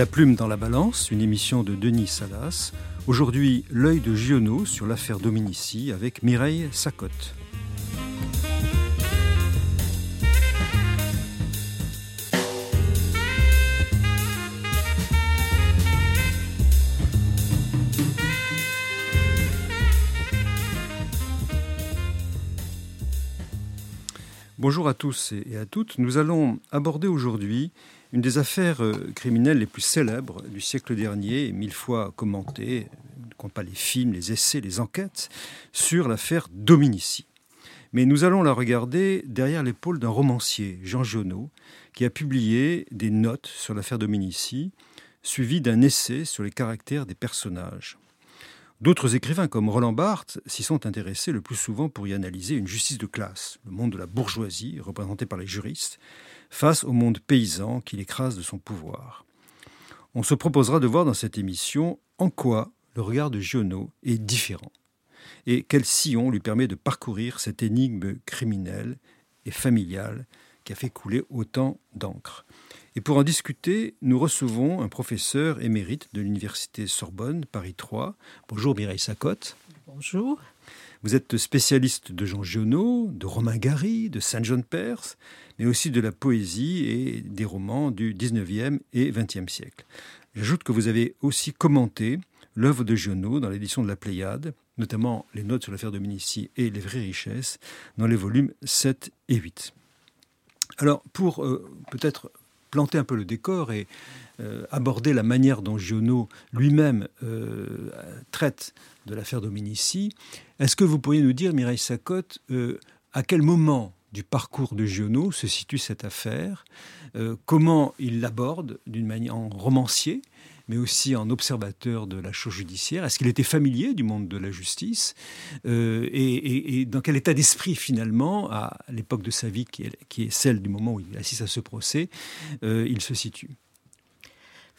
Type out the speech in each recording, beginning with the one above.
La plume dans la balance, une émission de Denis Salas. Aujourd'hui, l'œil de Giono sur l'affaire Dominici avec Mireille Sacotte. Bonjour à tous et à toutes. Nous allons aborder aujourd'hui une des affaires euh, criminelles les plus célèbres du siècle dernier, mille fois commentée, ne compte pas les films, les essais, les enquêtes, sur l'affaire Dominici. Mais nous allons la regarder derrière l'épaule d'un romancier, Jean Giono, qui a publié des notes sur l'affaire Dominici, suivies d'un essai sur les caractères des personnages. D'autres écrivains comme Roland Barthes s'y sont intéressés le plus souvent pour y analyser une justice de classe, le monde de la bourgeoisie, représenté par les juristes, face au monde paysan qui l'écrase de son pouvoir. On se proposera de voir dans cette émission en quoi le regard de Giono est différent et quel sillon lui permet de parcourir cette énigme criminelle et familiale qui a fait couler autant d'encre. Et pour en discuter, nous recevons un professeur émérite de l'Université Sorbonne, Paris 3. Bonjour Mireille Sacotte. Bonjour. Vous êtes spécialiste de Jean Giono, de Romain Gary, de Saint John Perse, mais aussi de la poésie et des romans du 19e et 20e siècle. J'ajoute que vous avez aussi commenté l'œuvre de Giono dans l'édition de la Pléiade, notamment les notes sur l'affaire de Minici et les vraies richesses, dans les volumes 7 et 8. Alors, pour euh, peut-être planter un peu le décor et euh, aborder la manière dont Giono lui-même euh, traite de l'affaire Dominici. Est-ce que vous pourriez nous dire, Mireille Sacotte, euh, à quel moment du parcours de Giono se situe cette affaire, comment il l'aborde d'une manière en romancier, mais aussi en observateur de la chose judiciaire Est-ce qu'il était familier du monde de la justice et, dans quel état d'esprit, finalement, à l'époque de sa vie, qui est, qui est, celle du moment où il assiste à ce procès, il se situe?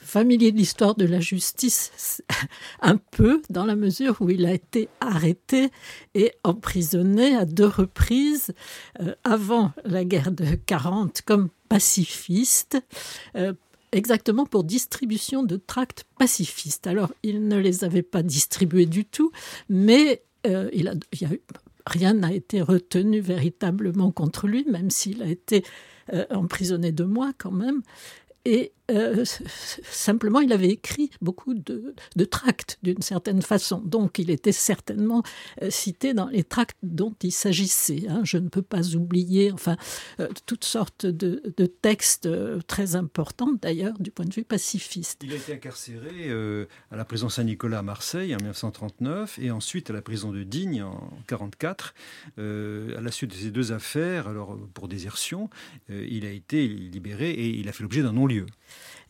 Familier de l'histoire de la justice un peu dans la mesure où il a été arrêté et emprisonné à deux reprises euh, avant la guerre de 40 comme pacifiste. Euh, exactement pour distribution de tracts pacifistes. Alors, il ne les avait pas distribués du tout, mais euh, il a, il a eu, rien n'a été retenu véritablement contre lui, même s'il a été emprisonné deux mois quand même. Et euh, simplement, il avait écrit beaucoup de, tracts d'une certaine façon. Donc, il était certainement euh, cité dans les tracts dont il s'agissait. Hein. Je ne peux pas oublier, enfin, euh, toutes sortes de, textes très importants, d'ailleurs, du point de vue pacifiste. Il a été incarcéré à la prison Saint-Nicolas à Marseille en 1939 et ensuite à la prison de Digne en 1944. à la suite de ces deux affaires, alors pour désertion, il a été libéré et il a fait l'objet d'un non-lieu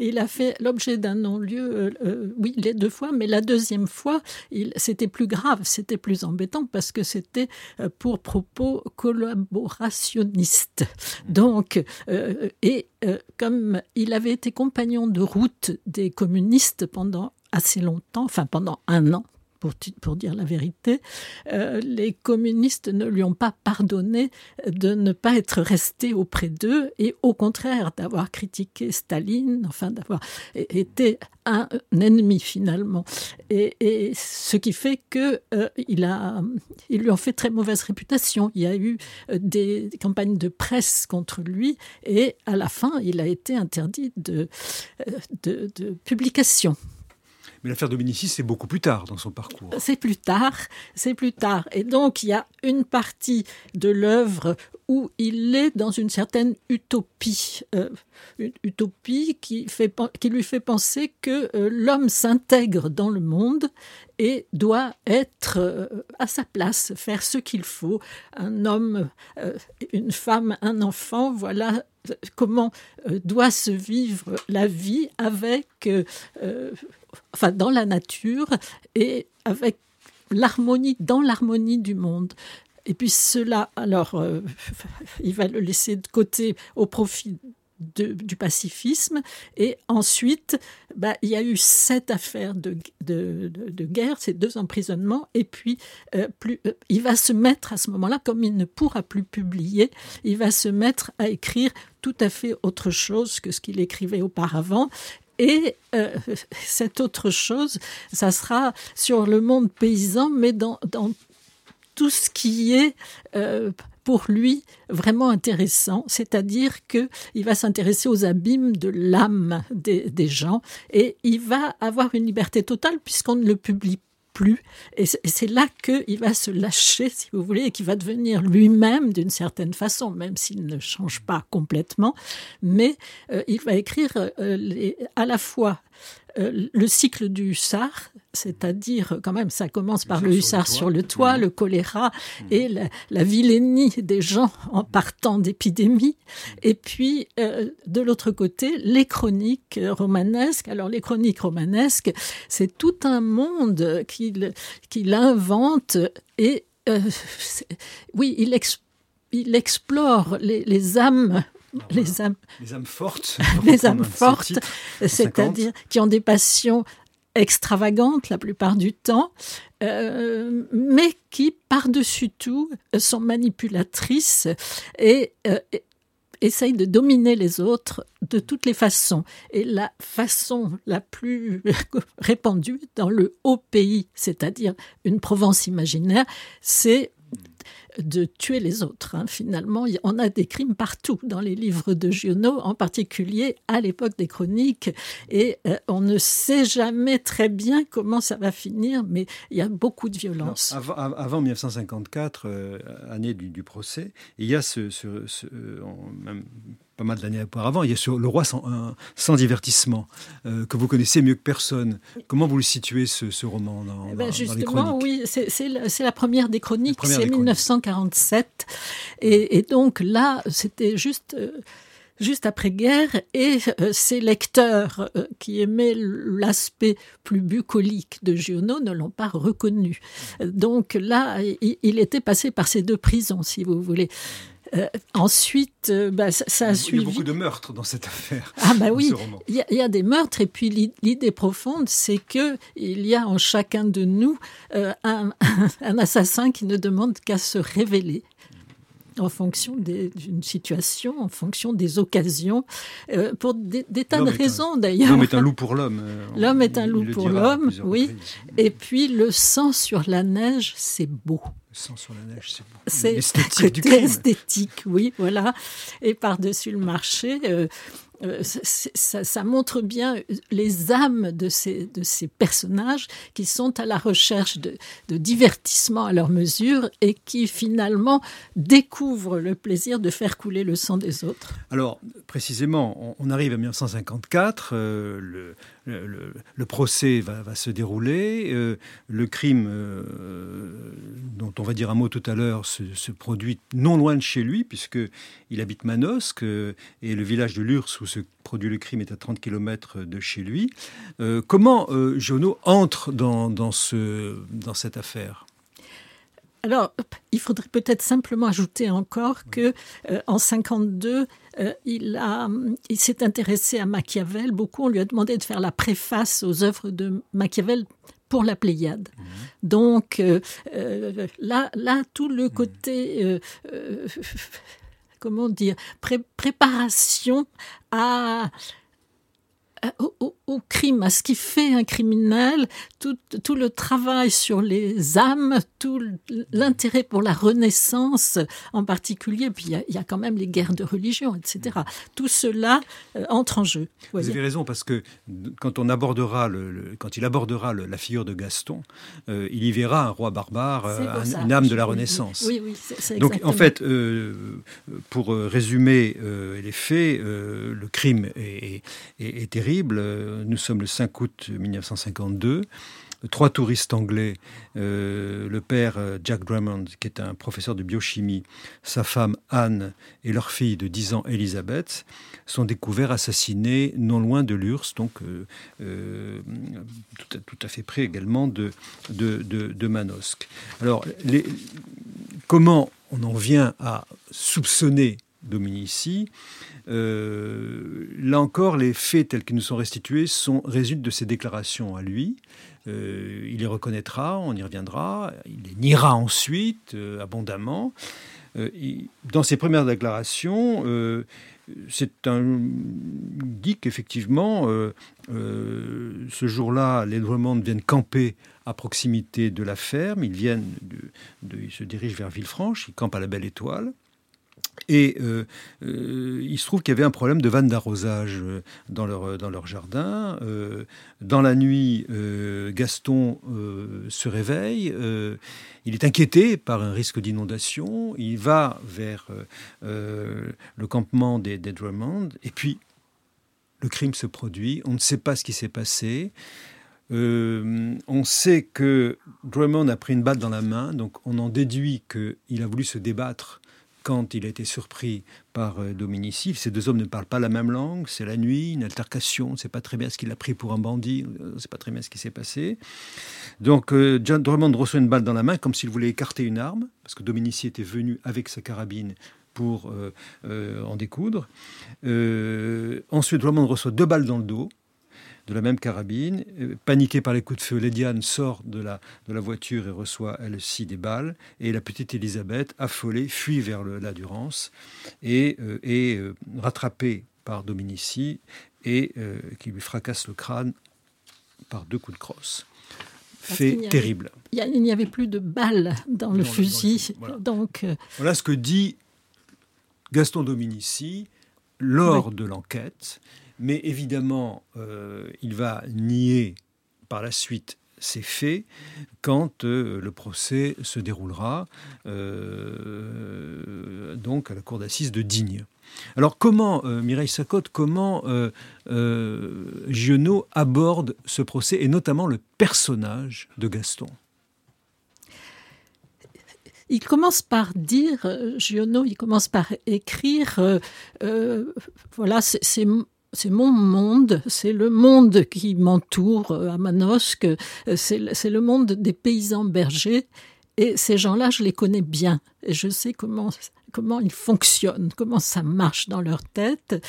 il a fait l'objet d'un non-lieu, euh, euh, oui, les deux fois, mais la deuxième fois, c'était plus grave, c'était plus embêtant parce que c'était euh, pour propos collaborationnistes. Donc, et comme il avait été compagnon de route des communistes pendant assez longtemps, enfin pendant un an, pour, dire la vérité, euh, les communistes ne lui ont pas pardonné de ne pas être resté auprès d'eux et au contraire d'avoir critiqué Staline, enfin d'avoir été un, ennemi finalement. Et, ce qui fait que euh, il a, ils lui ont fait très mauvaise réputation. Il y a eu euh, des campagnes de presse contre lui et à la fin, il a été interdit de, de, de publication. Mais l'affaire Dominici, c'est beaucoup plus tard dans son parcours. C'est plus tard, c'est plus tard. Et donc, il y a une partie de l'œuvre où il est dans une certaine utopie, euh, une utopie qui, fait, qui lui fait penser que euh, l'homme s'intègre dans le monde et doit être euh, à sa place, faire ce qu'il faut. Un homme, une femme, un enfant, voilà comment doit se vivre la vie avec enfin dans la nature et avec l'harmonie, dans l'harmonie du monde. Et puis cela, alors, euh, il va le laisser de côté au profit du pacifisme. Et ensuite, bah, il y a eu cette affaire de, de, guerre, ces deux emprisonnements. Et puis, euh, plus, euh, il va se mettre à ce moment-là, comme il ne pourra plus publier, il va se mettre à écrire tout à fait autre chose que ce qu'il écrivait auparavant Et euh, cette autre chose, ça sera sur le monde paysan, mais dans, dans tout ce qui est euh, pour lui vraiment intéressant, c'est-à-dire que il va s'intéresser aux abîmes de l'âme des, des, gens et il va avoir une liberté totale puisqu'on ne le publie plus. Et c'est là qu'il va se lâcher, si vous voulez, et qu'il va devenir lui-même d'une certaine façon, même s'il ne change pas complètement. Mais euh, il va écrire euh, les, à la fois euh, le cycle du hussard, c'est-à-dire quand même ça commence par le hussard sur le toit, le, choléra mmh. et la, la, vilainie des gens en partant d'épidémies, mmh. et puis euh, de l'autre côté les chroniques romanesques. Alors les chroniques romanesques, c'est tout un monde qu'il qu'il invente et euh, oui, il, ex, il explore les, les âmes les âmes, les âmes fortes, les âmes fortes, c'est-à-dire qui ont des passions extravagantes la plupart du temps, euh, mais qui par-dessus tout sont manipulatrices et, euh, essayent de dominer les autres de toutes les façons. Et la façon la plus répandue dans le haut pays, c'est-à-dire une Provence imaginaire, c'est de tuer les autres. Hein. Finalement, on a des crimes partout dans les livres de Giono, en particulier à l'époque des chroniques, et euh, on ne sait jamais très bien comment ça va finir, mais il y a beaucoup de violence. avant, 1954, euh, année du, procès, il y a ce, même pas mal d'années auparavant, il y a sur Le Roi sans, sans divertissement, euh, que vous connaissez mieux que personne. Comment vous le situez, ce, roman dans, eh ben Justement, oui, c'est la, la, première des chroniques, c'est 1947. Et, et, donc là, c'était juste... Euh, juste après-guerre, et euh, ces lecteurs qui aimaient l'aspect plus bucolique de Giono ne l'ont pas reconnu. Donc là, il, était passé par ces deux prisons, si vous voulez. Euh, ensuite, euh, bah, ça, ça, a suivi. Il y a beaucoup de meurtres dans cette affaire. Ah bah oui, il y, y, a des meurtres et puis l'idée profonde, c'est que il y a en chacun de nous euh, un, un, assassin qui ne demande qu'à se révéler en fonction d'une situation, en fonction des occasions, euh, pour des, des tas de raisons d'ailleurs. L'homme est un loup pour l'homme. L'homme est un loup pour l'homme, oui. Et puis le sang sur la neige, c'est beau. Le sang sur la neige, c'est beau. C'est esthétique du esthétique, oui, voilà. Et par-dessus le marché, euh, euh, ça, ça, montre bien les âmes de ces, de ces personnages qui sont à la recherche de, de, divertissement à leur mesure et qui finalement découvrent le plaisir de faire couler le sang des autres. Alors, précisément, on, on arrive à 1954, euh, le, le, le, procès va, va, se dérouler, euh, le crime euh, dont on va dire un mot tout à l'heure se, se, produit non loin de chez lui, puisqu'il habite Manosque, euh, et le village de Lurs où se produit le crime est à 30 km de chez lui. Euh, comment euh, Jono entre dans, dans, ce, dans cette affaire? Alors, il faudrait peut-être simplement ajouter encore que euh, en 52, euh, il, a, il s'est intéressé à Machiavel. Beaucoup, on lui a demandé de faire la préface aux œuvres de Machiavel pour la Pléiade. Mmh. Donc euh, euh, là, là, tout le côté, euh, euh, comment dire, pré préparation à au, au, au, crime, à ce qui fait un criminel, tout, tout le travail sur les âmes, tout l'intérêt pour la renaissance en particulier, puis il y, y, a quand même les guerres de religion, etc. Tout cela euh, entre en jeu. Vous avez raison, parce que quand on abordera, le, le quand il abordera le, la figure de Gaston, euh, il y verra un roi barbare, euh, un, une âme de la Renaissance. Oui, oui, oui Donc en fait, euh, pour résumer euh, les faits, euh, le crime est, est, est terrible. Nous sommes le 5 août 1952 trois touristes anglais, euh, le père euh, Jack Drummond, qui est un professeur de biochimie, sa femme Anne et leur fille de 10 ans Elisabeth, sont découverts assassinés non loin de Lurs, donc euh, euh, tout, à, tout, à, fait près également de, de, de, de Manosque. Alors, les, comment on en vient à soupçonner Dominici euh, là encore, les faits tels qu'ils nous sont restitués sont, résultent de ses déclarations à lui. Euh, il les reconnaîtra, on y reviendra, il les niera ensuite euh, abondamment. Euh, il, dans ses premières déclarations, euh, c'est un dit qu'effectivement, ce jour-là, les Drummond viennent camper à proximité de la ferme. Ils viennent, de, ils se dirigent vers Villefranche. Ils campent à la Belle Étoile. Et euh, euh, il se trouve qu'il y avait un problème de vanne d'arrosage euh, dans leur, dans leur jardin. dans la nuit, Gaston se réveille. il est inquiété par un risque d'inondation. Il va vers le campement des, des Drummond. Et puis, le crime se produit. On ne sait pas ce qui s'est passé. on sait que Drummond a pris une balle dans la main, donc on en déduit qu'il a voulu se débattre quand il a été surpris par euh, Dominici. Ces deux hommes ne parlent pas la même langue, c'est la nuit, une altercation, on ne sait pas très bien ce qu'il a pris pour un bandit, on ne sait pas très bien ce qui s'est passé. Donc euh, John Drummond reçoit une balle dans la main comme s'il voulait écarter une arme, parce que Dominici était venu avec sa carabine pour euh, en découdre. ensuite, Drummond reçoit deux balles dans le dos de la même carabine. Euh, paniquée par les coups de feu, Lédiane sort de la, de la voiture et reçoit elle aussi des balles. Et la petite Elisabeth, affolée, fuit vers la Durance et euh, est euh, rattrapée par Dominici et qui lui fracasse le crâne par deux coups de crosse. Fait terrible. Il n'y avait plus de balles dans, le fusil. Donc, voilà ce que dit Gaston Dominici lors de l'enquête. Mais évidemment, euh, il va nier par la suite ces faits quand euh, le procès se déroulera euh, donc à la cour d'assises de Digne. Alors comment, Mireille Sacotte, comment Giono aborde ce procès et notamment le personnage de Gaston? Il commence par dire, Giono, il commence par écrire, voilà, c'est c'est mon monde, c'est le monde qui m'entoure euh, à Manosque, euh, c'est le monde des paysans bergers. Et ces gens-là, je les connais bien. Et je sais comment, comment ils fonctionnent, comment ça marche dans leur tête.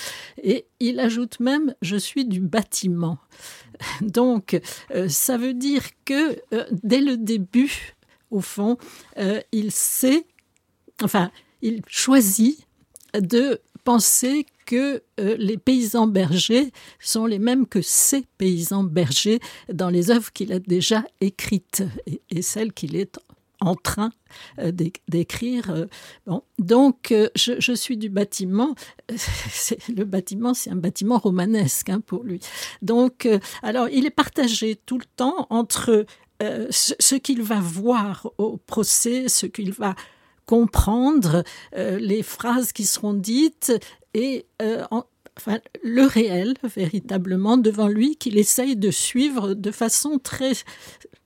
Et il ajoute même, je suis du bâtiment. Donc, euh, ça veut dire que dès le début, au fond, il sait, enfin, il choisit de penser que euh, les paysans bergers sont les mêmes que ces paysans bergers dans les œuvres qu'il a déjà écrites et, celles qu'il est en train euh, d'écrire. Euh, bon, donc, je, suis du bâtiment. Le bâtiment, c'est un bâtiment romanesque hein, pour lui. Donc, alors, il est partagé tout le temps entre ce qu'il va voir au procès, ce qu'il va comprendre euh, les phrases qui seront dites et euh, enfin, le réel véritablement devant lui qu'il essaye de suivre de façon très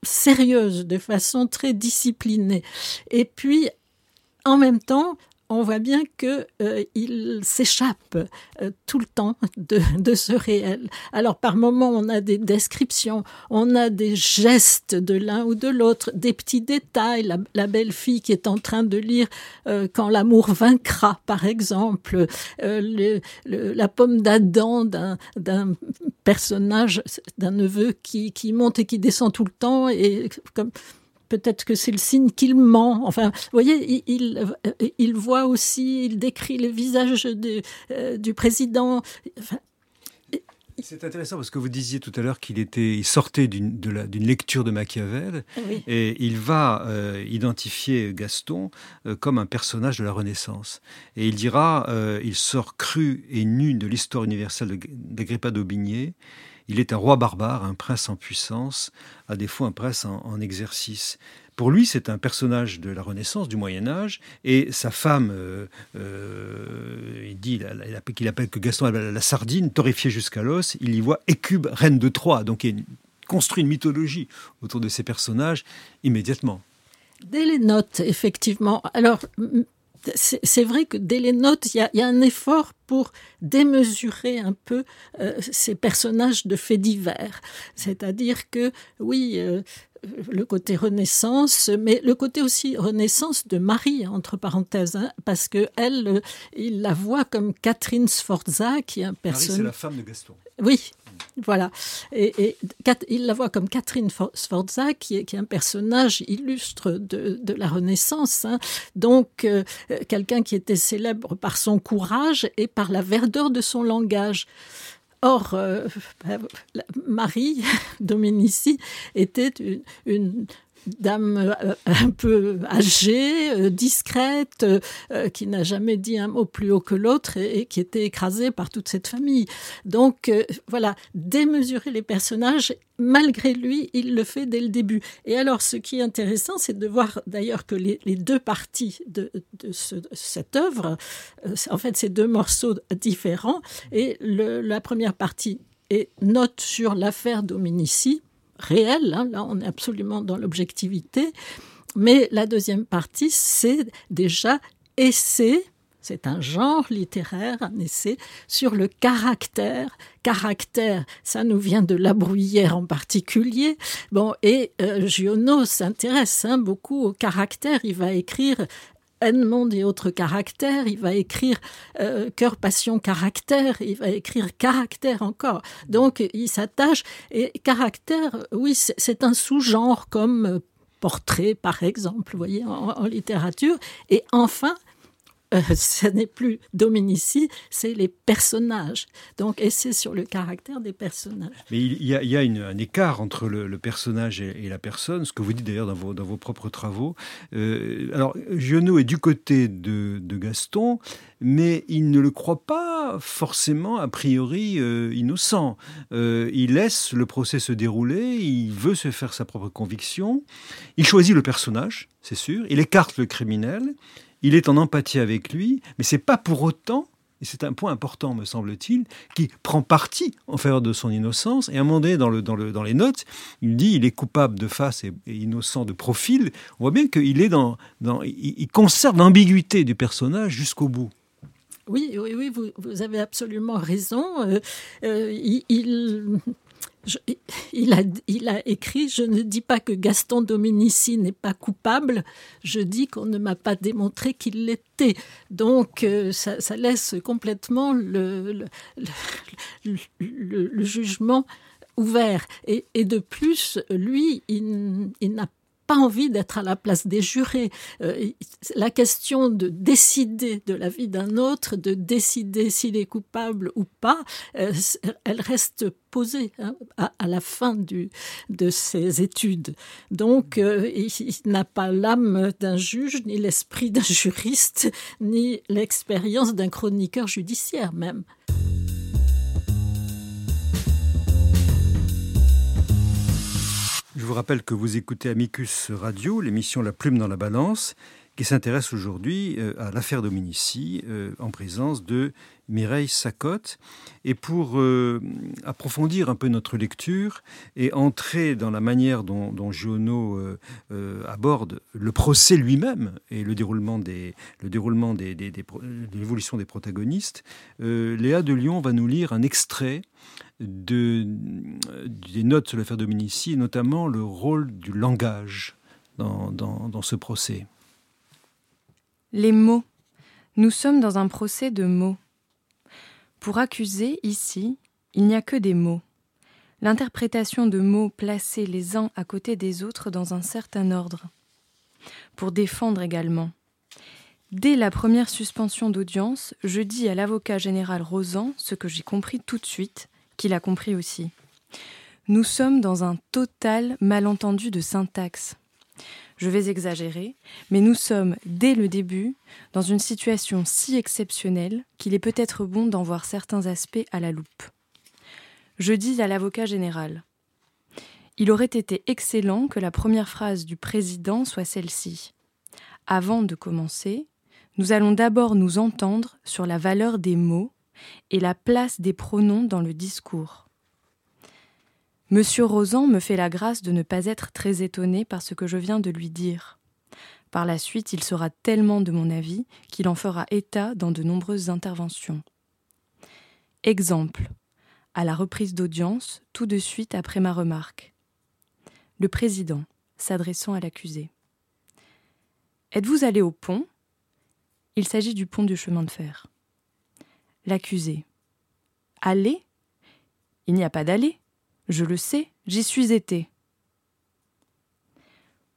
sérieuse, de façon très disciplinée. Et puis, en même temps, on voit bien qu'il euh, s'échappe euh, tout le temps de, ce réel. Alors par moments, on a des descriptions, on a des gestes de l'un ou de l'autre, des petits détails. La, belle fille qui est en train de lire euh, Quand l'amour vaincra, par exemple, la pomme d'Adam d'un personnage, d'un neveu qui, qui monte et qui descend tout le temps et comme peut-être que c'est le signe qu'il ment. Enfin, vous voyez, il, il, voit aussi, il décrit le visage de, euh, du président. c'est intéressant parce que vous disiez tout à l'heure qu'il était, il sortait d'une lecture de Machiavel et il va euh, identifier Gaston euh, comme un personnage de la Renaissance. Et il dira, il sort cru et nu de l'histoire universelle d'Agrippa d'Aubigné il est un roi barbare, un prince en puissance, à défaut un prince en, exercice. Pour lui, c'est un personnage de la Renaissance, du Moyen Âge, et sa femme, euh, euh, il dit qu'il appelle que Gaston la sardine, torréfiée jusqu'à l'os, il y voit Écube, reine de Troie, donc il construit une mythologie autour de ces personnages immédiatement. Dès les notes, effectivement. Alors, c'est vrai que dès les notes, il y, a, un effort pour démesurer un peu euh, ces personnages de faits divers. C'est-à-dire que, oui, euh, le côté Renaissance, mais le côté aussi Renaissance de Marie, entre parenthèses, hein, parce que elle, euh, il la voit comme Catherine Sforza, qui est un personnage. Marie, c'est la femme de Gaston. Oui, Voilà. Et, il la voit comme Catherine Sforza, qui est, qui est un personnage illustre de, de la Renaissance. Hein. Donc, euh, quelqu'un qui était célèbre par son courage et par la verdeur de son langage. Or, euh, Marie Dominici était une, dame euh, un peu âgée, euh, discrète, qui n'a jamais dit un mot plus haut que l'autre et, qui était écrasée par toute cette famille. Donc voilà, démesurer les personnages, malgré lui, il le fait dès le début. Et alors, ce qui est intéressant, c'est de voir d'ailleurs que les, deux parties de, cette œuvre, en fait, c'est deux morceaux différents, et la première partie est note sur l'affaire Dominici, réelle, hein, là on est absolument dans l'objectivité, mais la deuxième partie, c'est déjà essai, c'est un genre littéraire, un essai sur le caractère. Caractère, ça nous vient de La Bruyère en particulier. Bon, et euh, Giono s'intéresse hein, beaucoup au caractère. Il va écrire Edmond et autres caractères, il va écrire euh, cœur, passion, caractère, il va écrire caractère encore. Donc il s'attache, et caractère, oui, c'est un sous-genre comme euh, portrait, par exemple, vous voyez, en littérature. Et enfin, euh, ce n'est plus Dominici, c'est les personnages. Donc, et c'est sur le caractère des personnages. Mais il y a, un écart entre le, personnage et, la personne, ce que vous dites d'ailleurs dans vos, dans vos propres travaux. Euh, alors, Giono est du côté de, Gaston, mais il ne le croit pas forcément a priori euh, innocent. il laisse le procès se dérouler, il veut se faire sa propre conviction, il choisit le personnage, c'est sûr, il écarte le criminel, il est en empathie avec lui, mais c'est pas pour autant et c'est un point important, me semble-t-il, qui prend parti en faveur de son innocence. Et à un moment donné, dans, le, dans, le, dans les notes, il dit il est coupable de face et, innocent de profil. On voit bien qu'il est dans, dans il, conserve l'ambiguïté du personnage jusqu'au bout. Oui, oui, oui, vous, vous, avez absolument raison. Euh, euh, il, il, a, il a écrit Je ne dis pas que Gaston Dominici n'est pas coupable, je dis qu'on ne m'a pas démontré qu'il l'était. Donc, euh, ça, laisse complètement le, le, jugement ouvert. Et, de plus, lui, il, il n'a pas envie d'être à la place des jurés. Euh, la question de décider de la vie d'un autre, de décider s'il est coupable ou pas, euh, elle reste posée hein, à, la fin du, de ses études. Donc, euh, il, il n'a pas l'âme d'un juge, ni l'esprit d'un juriste, ni l'expérience d'un chroniqueur judiciaire même. Je vous rappelle que vous écoutez Amicus Radio, l'émission La Plume dans la Balance, qui s'intéresse aujourd'hui euh, à l'affaire Dominici euh, en présence de Mireille Sacotte. Et pour euh, approfondir un peu notre lecture et entrer dans la manière dont, dont Giono aborde le procès lui-même et le déroulement des, le déroulement des, des, l'évolution des protagonistes, Léa de Lyon va nous lire un extrait de, des notes sur l'affaire Dominici, notamment le rôle du langage dans, dans, ce procès. Les mots. Nous sommes dans un procès de mots. Pour accuser, ici, il n'y a que des mots. L'interprétation de mots placés les uns à côté des autres dans un certain ordre. Pour défendre également. Dès la première suspension d'audience, je dis à l'avocat général Rosan ce que j'ai compris tout de suite, qu'il a compris aussi. Nous sommes dans un total malentendu de syntaxe. Je vais exagérer, mais nous sommes, dès le début, dans une situation si exceptionnelle qu'il est peut-être bon d'en voir certains aspects à la loupe. Je dis à l'avocat général Il aurait été excellent que la première phrase du président soit celle-ci. Avant de commencer, nous allons d'abord nous entendre sur la valeur des mots et la place des pronoms dans le discours. Monsieur Rosan me fait la grâce de ne pas être très étonné par ce que je viens de lui dire. Par la suite, il sera tellement de mon avis qu'il en fera état dans de nombreuses interventions. Exemple. À la reprise d'audience, tout de suite après ma remarque. Le président, s'adressant à l'accusé. Êtes-vous allé au pont? Il s'agit du pont du chemin de fer. L'accusé. Aller Il n'y a pas d'aller. Je le sais, j'y suis été.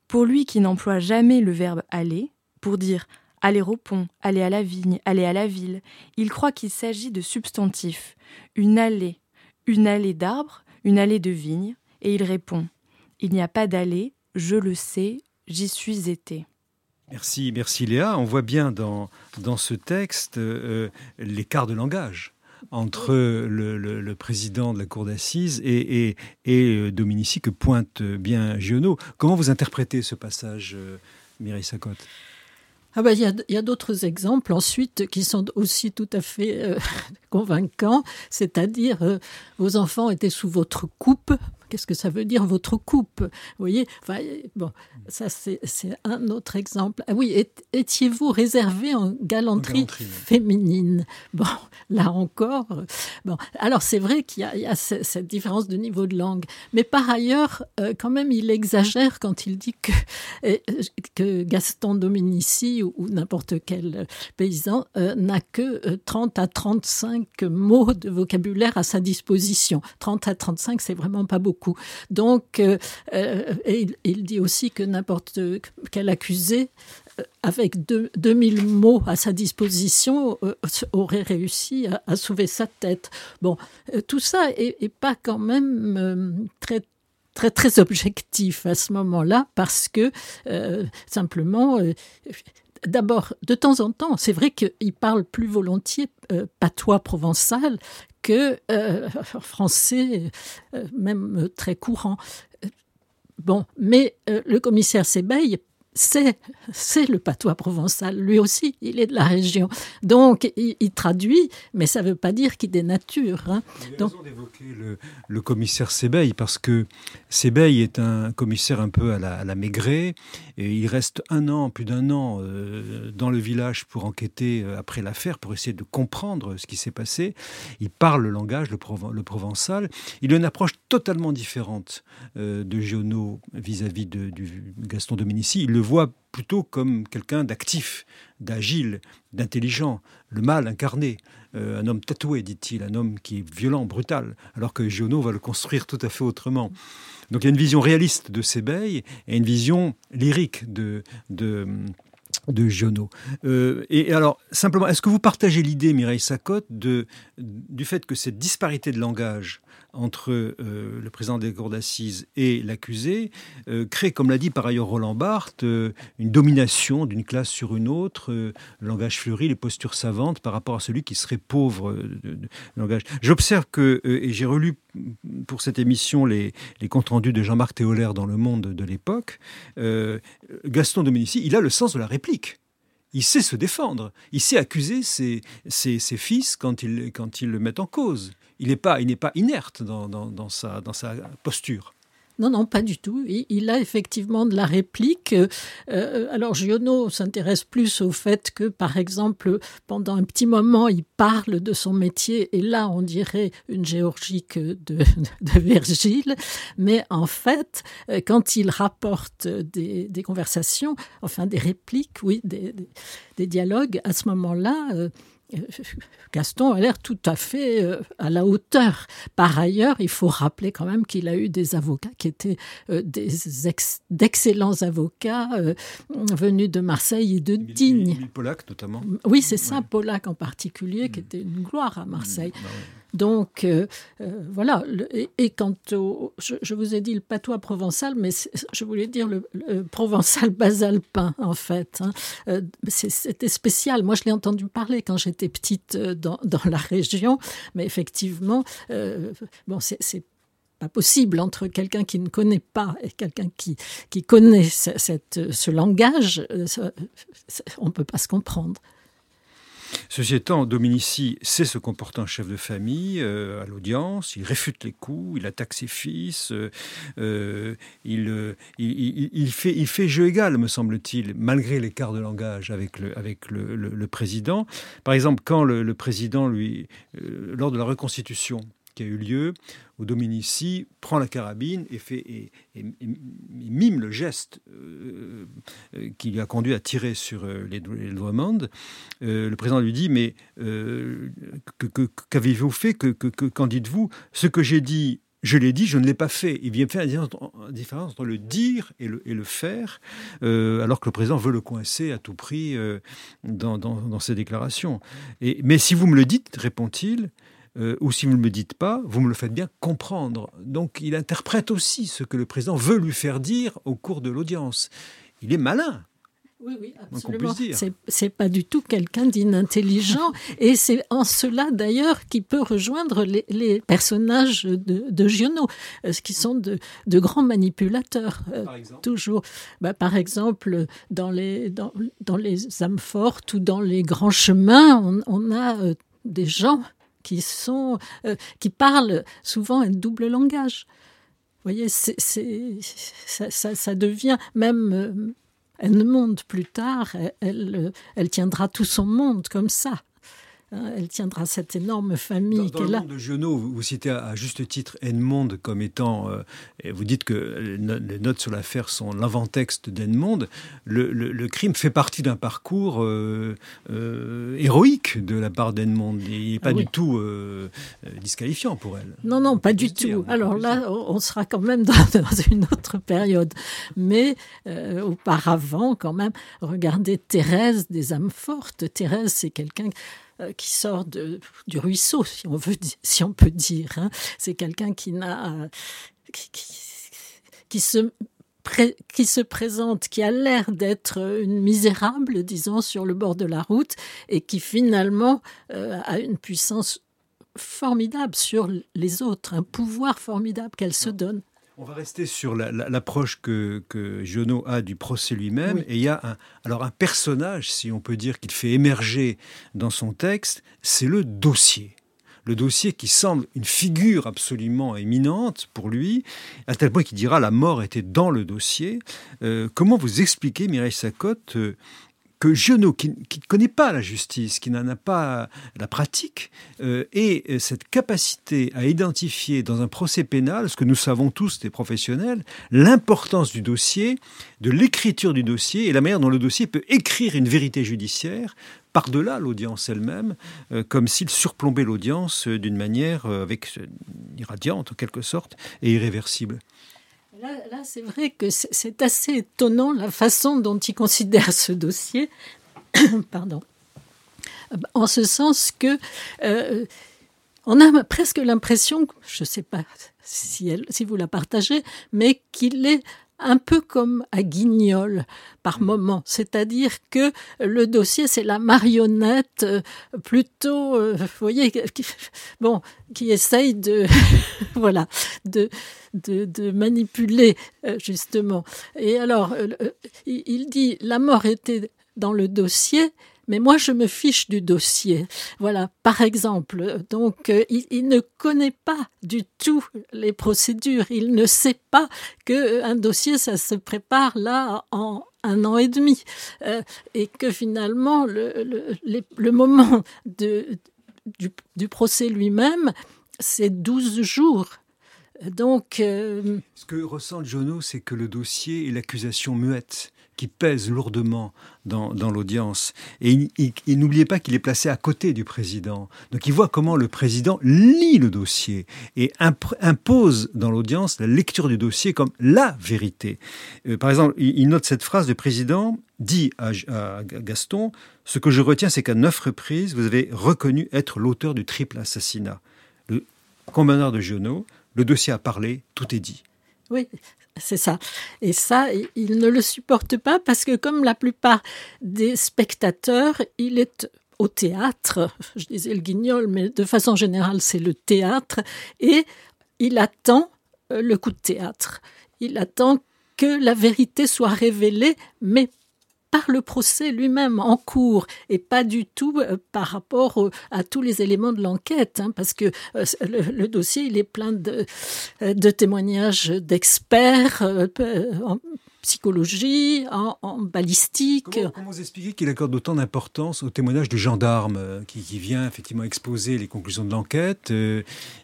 Pour lui qui n'emploie jamais le verbe aller, pour dire aller au pont, aller à la vigne, aller à la ville, il croit qu'il s'agit de substantifs, une allée, une allée d'arbres, une allée de vigne, et il répond Il n'y a pas d'allée, je le sais, j'y suis été. Merci, merci Léa. On voit bien dans, dans ce texte euh, l'écart de langage entre le, président de la cour d'assises et, et, euh, Dominici que pointe bien Giono. Comment vous interprétez ce passage, euh, Mireille Sacotte? Ah ben, il y a, d'autres exemples ensuite qui sont aussi tout à fait convaincants, c'est-à-dire vos enfants étaient sous votre coupe, Qu'est-ce que ça veut dire votre coupe? Vous voyez enfin, Bon, ça c'est un autre exemple. Ah oui, étiez-vous réservé en galanterie, féminine? Bon, là encore. Bon, alors c'est vrai qu'il y, a cette différence de niveau de langue, mais par ailleurs, euh, quand même, il exagère quand il dit que, euh, que Gaston Dominici ou, n'importe quel paysan euh, n'a que 30 à 35 mots de vocabulaire à sa disposition. 30 à 35, c'est vraiment pas beaucoup. Donc, euh, euh, il, dit aussi que n'importe quel accusé euh, avec 2000 mots à sa disposition, aurait réussi à, sauver sa tête. Bon, tout ça est, pas quand même très très très objectif à ce moment-là parce que simplement D'abord, de temps en temps, c'est vrai qu'il parle plus volontiers patois provençal que euh, français, euh, même très courant. Bon, mais euh, le commissaire Sébeil c'est le patois provençal. Lui aussi, il est de la région. Donc, il, traduit, mais ça ne veut pas dire qu'il dénature. Hein. Vous raison d'évoquer le, commissaire Sébeil, parce que Sébeil est un commissaire un peu à la, à Maigret, et il reste un an, plus d'un an, euh, dans le village pour enquêter euh, après l'affaire, pour essayer de comprendre ce qui s'est passé. Il parle le langage, le, provençal. Il a une approche totalement différente euh, de Giono vis-à-vis de, du Gaston Dominici. Il le voit plutôt comme quelqu'un d'actif, d'agile, d'intelligent, le mal incarné, euh, un homme tatoué, dit-il, un homme qui est violent, brutal, alors que Giono va le construire tout à fait autrement. Donc il y a une vision réaliste de Sébeil et une vision lyrique de, de de Giono. Euh, et alors, simplement, est-ce que vous partagez l'idée, Mireille Sacotte, de, du fait que cette disparité de langage entre euh, le président des cours d'assises et l'accusé euh, crée, comme l'a dit par ailleurs Roland Barthes, euh, une domination d'une classe sur une autre, le langage fleuri, les postures savantes par rapport à celui qui serait pauvre de, langage. J'observe que, et j'ai relu pour cette émission les, les comptes rendus de Jean-Marc Théolaire dans Le Monde de l'époque, Gaston Dominici, il a le sens de la réplique. Il sait se défendre, il sait accuser ses, ses, ses fils quand ils, quand ils le mettent en cause il n'est pas, pas inerte dans, sa, dans sa posture. Non, non, pas du tout. Il, a effectivement de la réplique. Euh, alors, Giono s'intéresse plus au fait que, par exemple, pendant un petit moment, il parle de son métier, et là, on dirait une géorgique de, de Virgile. Mais en fait, euh, quand il rapporte des, conversations, enfin des répliques, oui, des, dialogues, à ce moment-là, euh, Gaston a l'air tout à fait euh, à la hauteur. Par ailleurs, il faut rappeler quand même qu'il a eu des avocats qui étaient euh, d'excellents avocats euh, venus de Marseille et de Digne. Polac notamment. Oui, c'est ça, Polac en particulier, qui mm. était une gloire à Marseille. Mm. Bah donc euh, euh, voilà. et, quant au, je, vous ai dit le patois provençal, mais je voulais dire le, provençal basalpin en fait. Hein. Euh, c'était spécial. Moi, je l'ai entendu parler quand j'étais petite dans, dans, la région, mais effectivement, bon, c'est pas possible entre quelqu'un qui ne connaît pas et quelqu'un qui, qui connaît cette, ce langage, on ne peut pas se comprendre. Ceci étant, Dominici sait se comporter en chef de famille euh, à l'audience, il réfute les coups, il attaque ses fils, euh, euh, il, il, fait, il fait jeu égal, me semble-t-il, malgré l'écart de langage avec le, avec le, président. Par exemple, quand le, président, lui, lors de la reconstitution, qui a eu lieu au Dominici, prend la carabine et, fait, et, mime le geste euh, euh, qui lui a conduit à tirer sur euh, les, les le président lui dit Mais qu'avez-vous fait? Qu'en dites-vous? Ce que j'ai dit je l'ai dit, je ne l'ai pas fait. Il vient faire la différence entre le dire et le, et le faire, euh, alors que le président veut le coincer à tout prix euh, dans, dans, ses déclarations. Et, mais si vous me le dites, répond-il, euh, ou si vous ne me le dites pas, vous me le faites bien comprendre. Donc il interprète aussi ce que le président veut lui faire dire au cours de l'audience. Il est malin. Oui, oui, absolument. C'est pas du tout quelqu'un d'inintelligent. et c'est en cela, d'ailleurs, qu'il peut rejoindre les, personnages de, de Giono, euh, qui sont de, de grands manipulateurs. Euh, par exemple toujours. Bah, par exemple, dans les, dans, dans, les âmes fortes ou dans les grands chemins, on, a euh, des gens qui, sont, qui parlent souvent un double langage. Vous voyez, c'est, ça, ça, ça, devient même elle ne monte plus tard, elle, elle, tiendra tout son monde comme ça. Hein, elle tiendra cette énorme famille qu'elle a. Dans le de Giono, vous, citez à, juste titre Edmond comme étant, euh, et vous dites que les notes sur l'affaire sont l'avant-texte d'Edmond. Le, le, crime fait partie d'un parcours euh, euh, héroïque de la part d'Edmond. Il n'est pas ah du tout disqualifiant pour elle. Non, non, pas du tout. Alors là, on sera quand même dans, dans une autre période. Mais auparavant, quand même, regardez Thérèse des âmes fortes. Thérèse, c'est quelqu'un euh, qui sort de, du ruisseau, si on, veut, si on peut dire. Hein. C'est quelqu'un qui n'a. Qui, qui, se qui se présente, qui a l'air d'être une misérable, disons, sur le bord de la route, et qui finalement euh, a une puissance formidable sur les autres, un pouvoir formidable qu'elle se donne. On va rester sur l'approche que, que Giono a du procès lui-même. Et il y a un, alors un personnage, si on peut dire, qu'il fait émerger dans son texte, c'est le dossier le dossier qui semble une figure absolument éminente pour lui, à tel point qu'il dira la mort était dans le dossier. Euh, comment vous expliquez, Mireille Sacotte, euh, que Giono, qui ne connaît pas la justice, qui n'en a pas la pratique, euh, ait euh, cette capacité à identifier dans un procès pénal, ce que nous savons tous des professionnels, l'importance du dossier, de l'écriture du dossier et la manière dont le dossier peut écrire une vérité judiciaire par-delà l'audience elle-même, euh, comme s'il surplombait l'audience d'une manière avec irradiante en quelque sorte et irréversible. Là, c'est vrai que c'est assez étonnant la façon dont il considère ce dossier. Pardon. En ce sens que euh, on a presque l'impression, je ne sais pas si, elle, si vous la partagez, mais qu'il est un peu comme à Guignol par moment. C'est-à-dire que le dossier, c'est la marionnette euh, plutôt, euh, vous voyez, qui, bon, qui essaye de, voilà, de, de, manipuler, euh, justement. Et alors, il dit, la mort était dans le dossier, mais moi je me fiche du dossier. Voilà, par exemple. Donc euh, il, ne connaît pas du tout les procédures. Il ne sait pas que euh, un dossier ça se prépare là en un an et demi euh, et que finalement le, le, moment de, du, procès lui-même c'est 12 jours. Donc, Ce que ressent Jono, c'est que le dossier est l'accusation muette qui pèse lourdement dans, l'audience. Et il, n'oubliez pas qu'il est placé à côté du président. Donc il voit comment le président lit le dossier et impose dans l'audience la lecture du dossier comme la vérité. Euh, par exemple, il, note cette phrase, du président dit à, à Gaston, ce que je retiens, c'est qu'à neuf reprises, vous avez reconnu être l'auteur du triple assassinat. Le commandeur de Giono, le dossier a parlé, tout est dit. Oui, c'est ça. Et ça, il ne le supporte pas parce que comme la plupart des spectateurs, il est au théâtre, je disais le guignol, mais de façon générale, c'est le théâtre, et il attend euh, le coup de théâtre. Il attend que la vérité soit révélée, mais par le procès lui-même en cours et pas du tout euh, par rapport à tous les éléments de l'enquête, hein, parce que euh, le, dossier il est plein de, euh, de témoignages d'experts psychologie, en, balistique. Comment, vous expliquez qu'il accorde autant d'importance au témoignage du gendarme qui, vient effectivement exposer les conclusions de l'enquête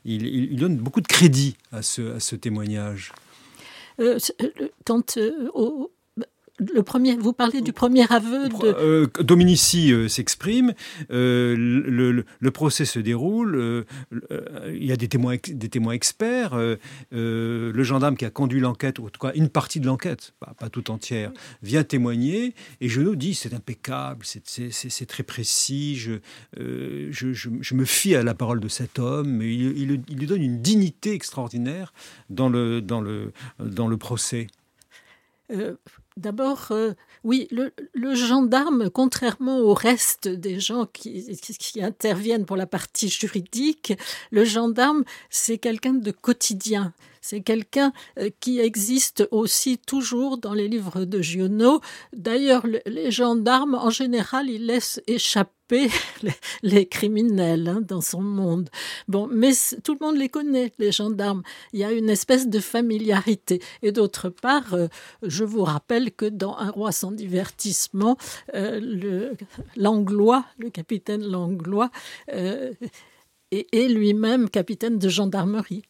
il, donne beaucoup de crédit à ce, à ce témoignage? quand au, le premier, vous parlez du premier aveu de... Euh, Dominici euh, s'exprime, euh, le, procès se déroule, il y a des témoins, des témoins experts, le gendarme qui a conduit l'enquête, ou en tout cas une partie de l'enquête, pas, tout entière, vient témoigner, et Genot dit c'est impeccable, c'est très précis, je, je, me fie à la parole de cet homme, il, il, il lui donne une dignité extraordinaire dans le, dans le, dans le procès. D'abord, euh, oui, le, gendarme, contrairement au reste des gens qui, qui, interviennent pour la partie juridique, le gendarme, c'est quelqu'un de quotidien. C'est quelqu'un euh, qui existe aussi toujours dans les livres de Giono. D'ailleurs, les gendarmes, en général, ils laissent échapper les, criminels hein, dans son monde. Bon, mais tout le monde les connaît, les gendarmes. Il y a une espèce de familiarité. Et d'autre part, euh, je vous rappelle que dans Un roi sans divertissement, euh, l'Anglois, le, capitaine Langlois, est lui-même capitaine de gendarmerie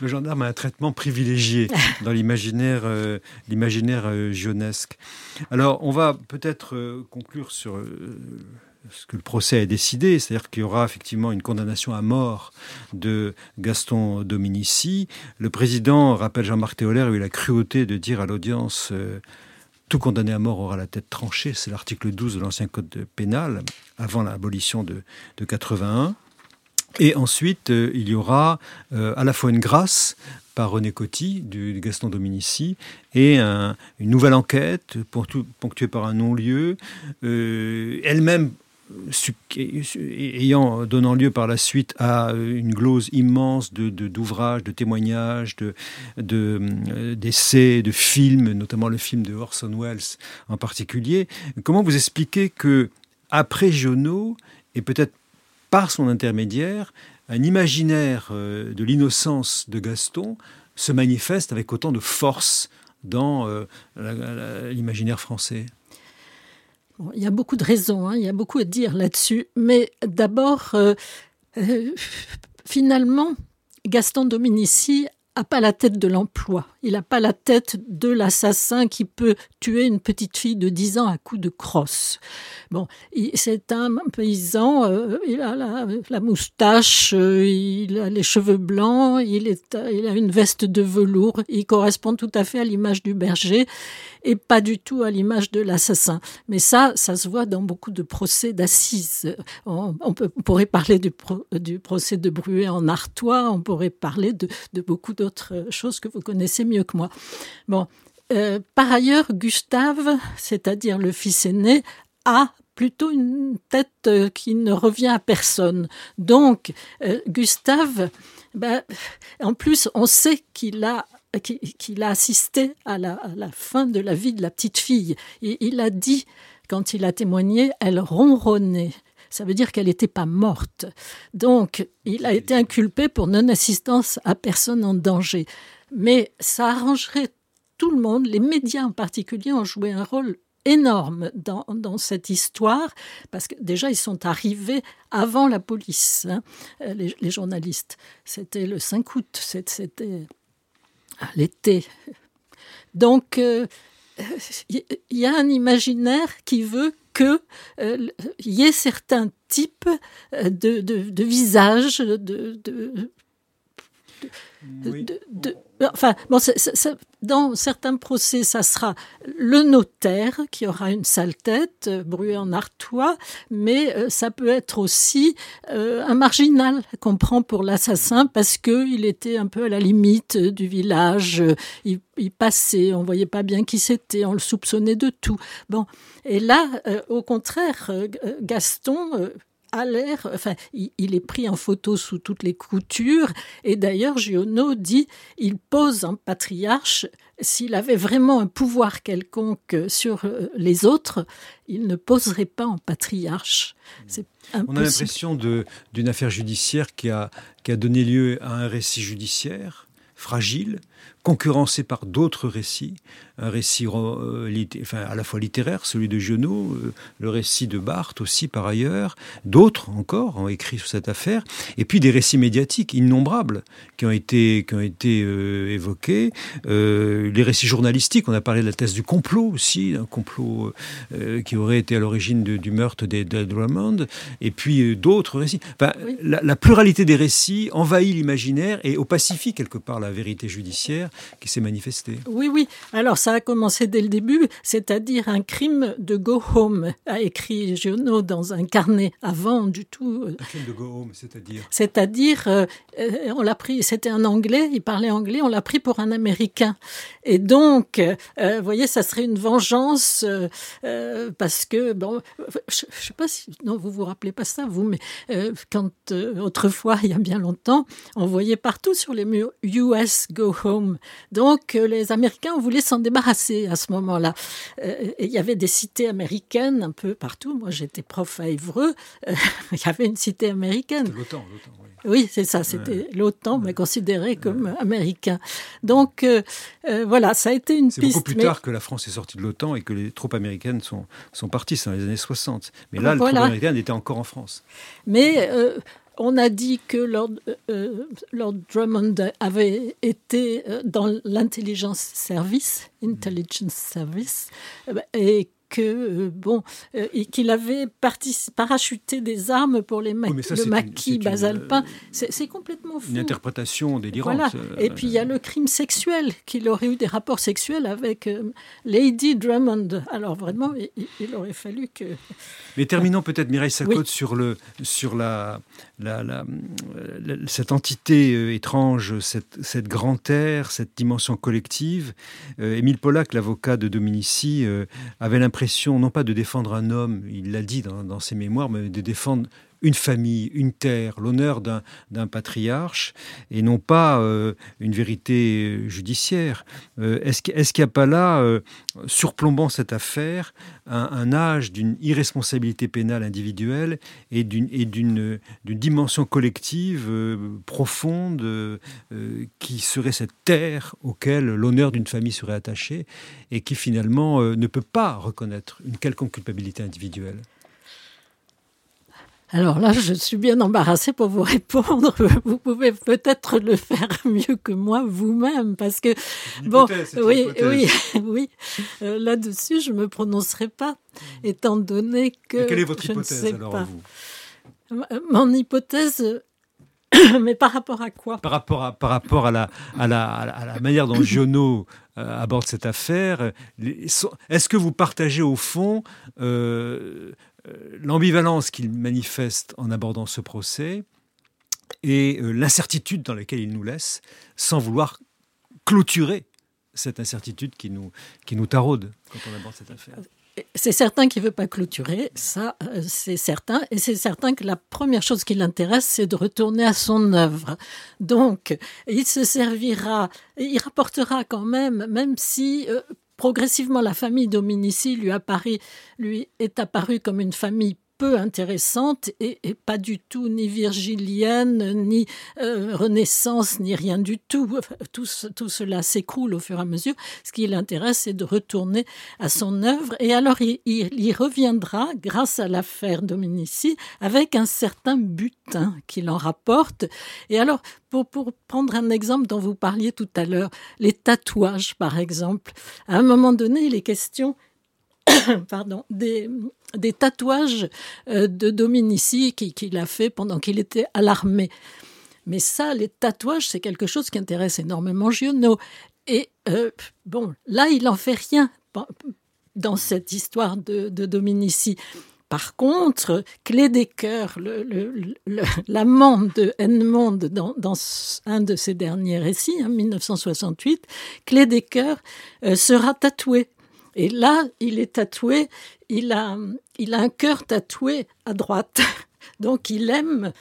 le gendarme a un traitement privilégié dans l'imaginaire euh, l'imaginaire euh, jaunesque. Alors, on va peut-être euh, conclure sur ce que le procès a décidé, c'est-à-dire qu'il y aura effectivement une condamnation à mort de Gaston Dominici. Le président rappelle Jean-Marc Théolaire a eu la cruauté de dire à l'audience tout condamné à mort aura la tête tranchée. C'est l'article 12 de l'ancien code pénal, avant l'abolition de, de 81. Et ensuite, euh, il y aura euh, à la fois une grâce par René Coty du Gaston Dominici et une nouvelle enquête ponctuée par un non-lieu, euh, elle-même ayant donnant lieu par la suite à une glose immense de d'ouvrages, de, témoignages, de d'essais, de, films, notamment le film de Orson Welles en particulier. Comment vous expliquez que après Giono et peut-être par son intermédiaire, un imaginaire euh, de l'innocence de Gaston se manifeste avec autant de force dans euh, l'imaginaire français. Il y a beaucoup de raisons, hein, il y a beaucoup à dire là-dessus, mais d'abord, euh, finalement, Gaston Dominici n'a pas la tête de l'emploi. Il n'a pas la tête de l'assassin qui peut tuer une petite fille de 10 ans à coups de crosse. Bon, c'est un paysan, euh, il a la, moustache, euh, il a les cheveux blancs, il, est, il a une veste de velours, il correspond tout à fait à l'image du berger et pas du tout à l'image de l'assassin. Mais ça, ça se voit dans beaucoup de procès d'assises. On, peut, pourrait parler du, du, procès de Bruet en Artois, on pourrait parler de, de beaucoup d'autres choses que vous connaissez mieux que moi. Bon, euh, par ailleurs, Gustave, c'est-à-dire le fils aîné, a plutôt une tête euh, qui ne revient à personne. Donc, euh, Gustave, ben, en plus, on sait qu'il a qu'il a assisté à la, fin de la vie de la petite fille. Et il a dit, quand il a témoigné, elle ronronnait. Ça veut dire qu'elle n'était pas morte. Donc, il a été inculpé pour non-assistance à personne en danger. Mais ça arrangerait tout le monde, les médias en particulier ont joué un rôle énorme dans, cette histoire, parce que déjà ils sont arrivés avant la police, hein, les, journalistes. C'était le 5 août, c'était l'été. Donc il euh, y a un imaginaire qui veut qu'il euh, y ait certains types de, de visages, de, enfin, bon, dans certains procès, ça sera le notaire qui aura une sale tête, euh, bruit en artois, mais euh, ça peut être aussi euh, un marginal qu'on prend pour l'assassin parce qu'il était un peu à la limite du village, il, il passait, on voyait pas bien qui c'était, on le soupçonnait de tout. Bon, et là, au contraire, Gaston a l'air, enfin, il, est pris en photo sous toutes les coutures. Et d'ailleurs, Giono dit, il pose en patriarche. S'il avait vraiment un pouvoir quelconque sur euh, les autres, il ne poserait pas en patriarche. On a l'impression d'une affaire judiciaire qui a, qui a donné lieu à un récit judiciaire fragile, concurrencé par d'autres récits, un récit enfin, à la fois littéraire, celui de Giono, le récit de Barthes aussi par ailleurs, d'autres encore ont écrit sur cette affaire, et puis des récits médiatiques innombrables qui ont été, qui ont été évoqués, les récits journalistiques, on a parlé de la thèse du complot aussi, un complot qui aurait été à l'origine du meurtre des, de Drummond, et puis d'autres récits. la, la pluralité des récits envahit l'imaginaire et opacifie quelque part la vérité judiciaire qui s'est manifestée. Oui, oui. Alors ça a commencé dès le début, c'est-à-dire un crime de go home, a écrit Giono dans un carnet avant du tout. Euh, un crime de go home, c'est-à-dire C'est-à-dire, euh, euh, on l'a pris, c'était un Anglais, il parlait anglais, on l'a pris pour un Américain. Et donc, vous voyez, ça serait une vengeance parce que, bon, je ne sais pas si, non, vous vous rappelez pas ça, vous, mais quand autrefois, il y a bien longtemps, on voyait partout sur les murs US Go Home. Donc euh, les Américains voulaient s'en débarrasser à ce moment-là. Euh, il y avait des cités américaines un peu partout. Moi, j'étais prof à Évreux. Euh, il y avait une cité américaine. L'OTAN, l'OTAN, oui. Oui, c'est ça, c'était l'OTAN, mais considéré comme américain. Donc voilà, ça a été une piste. C'est beaucoup plus tard que la France est sortie de l'OTAN et que les troupes américaines sont, sont parties, c'est dans les années 60. Mais là, les troupes américaines étaient encore en France. Mais on a dit que Lord, euh, Lord Drummond avait été euh, dans l'intelligence service, intelligence service, euh, et que euh, bon, euh, qu'il avait parachuté des armes pour les le maquis basalpin. C'est complètement fou. Une interprétation délirante. Voilà. Euh, Et puis il y a le crime sexuel, qu'il aurait eu des rapports sexuels avec Lady Drummond. Alors vraiment, il, aurait fallu que. Mais terminons peut-être Mireille Sacote sur le sur la, la, cette entité étrange, cette, cette grand air, cette dimension collective. Émile Pollack, l'avocat de Dominici, avait l'impression non pas de défendre un homme, il l'a dit dans, ses mémoires, mais de défendre une famille, une terre, l'honneur d'un patriarche, et non pas euh, une vérité judiciaire. Euh, est-ce qu'il n'y a pas là, euh, surplombant cette affaire, un, âge d'une irresponsabilité pénale individuelle et d'une dimension collective profonde qui serait cette terre auquel l'honneur d'une famille serait attaché et qui finalement ne peut pas reconnaître une quelconque culpabilité individuelle? Alors là, je suis bien embarrassée pour vous répondre. Vous pouvez peut-être le faire mieux que moi vous-même, parce que bon, oui, oui, oui, euh, là-dessus, je me prononcerai pas, mm. étant donné que. quelle est votre hypothèse alors vous Mon hypothèse. Mais par rapport à quoi? Par rapport à, par rapport à, la, à, la, à la manière dont Giono euh, aborde cette affaire. Est-ce que vous partagez au fond euh, euh, l'ambivalence qu'il manifeste en abordant ce procès et euh, l'incertitude dans laquelle il nous laisse, sans vouloir clôturer cette incertitude qui nous, qui nous taraude quand on aborde cette affaire. C'est certain qu'il ne veut pas clôturer, ça euh, c'est certain, et c'est certain que la première chose qui l'intéresse, c'est de retourner à son œuvre. Donc, il se servira, il rapportera quand même, même si progressivement, la famille Dominici lui, lui est apparue comme une famille peu intéressante et, pas du tout ni virgilienne, ni euh, renaissance, ni rien du tout. Tout, tout cela s'écroule au fur et à mesure. Ce qui l'intéresse, c'est de retourner à son œuvre. Et alors, il, y reviendra, grâce à l'affaire Dominici, avec un certain butin qu'il en rapporte. Et alors, pour, pour prendre un exemple dont vous parliez tout à l'heure, les tatouages, par exemple. À un moment donné, il est question pardon, des, des tatouages euh, de Dominici qu'il a fait pendant qu'il était à l'armée. Mais ça, les tatouages, c'est quelque chose qui intéresse énormément Giono. Et euh, bon, là, il n'en fait rien dans cette histoire de, Dominici. Par contre, Clé des Cœurs, l'amant de Edmond dans, dans, un de ses derniers récits, en hein, 1968, Clé des Cœurs euh, sera tatoué. Et là, il est tatoué, il a, il a un cœur tatoué à droite. Donc il aime,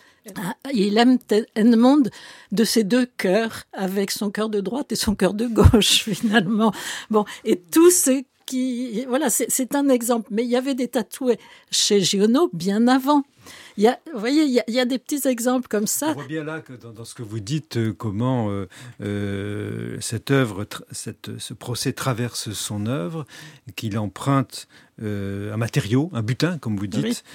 il aime Edmond de ses deux cœurs, avec son cœur de droite et son cœur de gauche finalement. Bon, et tout ce qui, voilà, c'est un exemple. Mais il y avait des tatoués chez Giono bien avant. Il y a, vous voyez, il y, a, des petits exemples comme ça. On voit bien là que dans, ce que vous dites, euh, comment euh, euh, cette œuvre, cette, ce procès traverse son œuvre, qu'il emprunte un matériau, un butin, comme vous dites,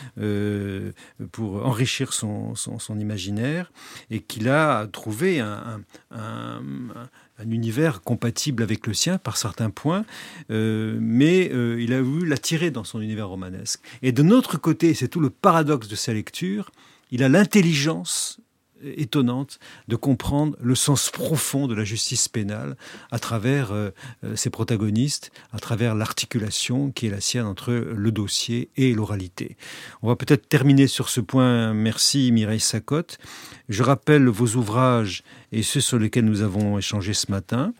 pour enrichir son, son, imaginaire, et qu'il a trouvé un, un, un univers compatible avec le sien par certains points, euh, mais euh, il a voulu l'attirer dans son univers romanesque. Et de notre côté, c'est tout le paradoxe de sa lecture, il a l'intelligence étonnante de comprendre le sens profond de la justice pénale à travers euh, euh, ses protagonistes, à travers l'articulation qui est la sienne entre le dossier et l'oralité. On va peut-être terminer sur ce point. Merci Mireille Sacotte. Je rappelle vos ouvrages et ceux sur lesquels nous avons échangé ce matin.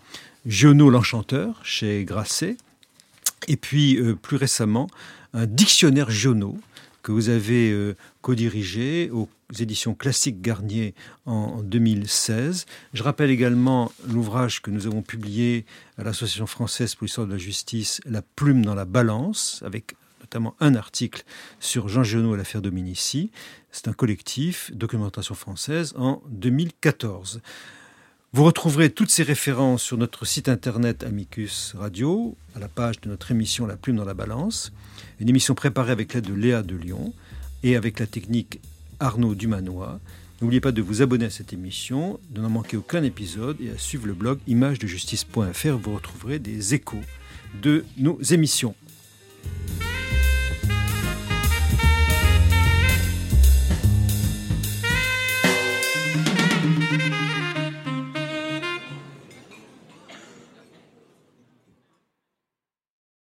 Giono l'Enchanteur chez Grasset. Et puis euh, plus récemment, un dictionnaire Giono que vous avez euh, co-dirigé aux éditions classiques Garnier en 2016. Je rappelle également l'ouvrage que nous avons publié à l'Association française pour l'histoire de la justice, La plume dans la balance, avec notamment un article sur Jean Giono et l'affaire Dominici. C'est un collectif, documentation française, en 2014. Vous retrouverez toutes ces références sur notre site internet Amicus Radio, à la page de notre émission La plume dans la balance, une émission préparée avec l'aide de Léa de Lyon et avec la technique Arnaud Dumanois. N'oubliez pas de vous abonner à cette émission, de n'en manquer aucun épisode et à suivre le blog imagedejustice.fr. Vous retrouverez des échos de nos émissions.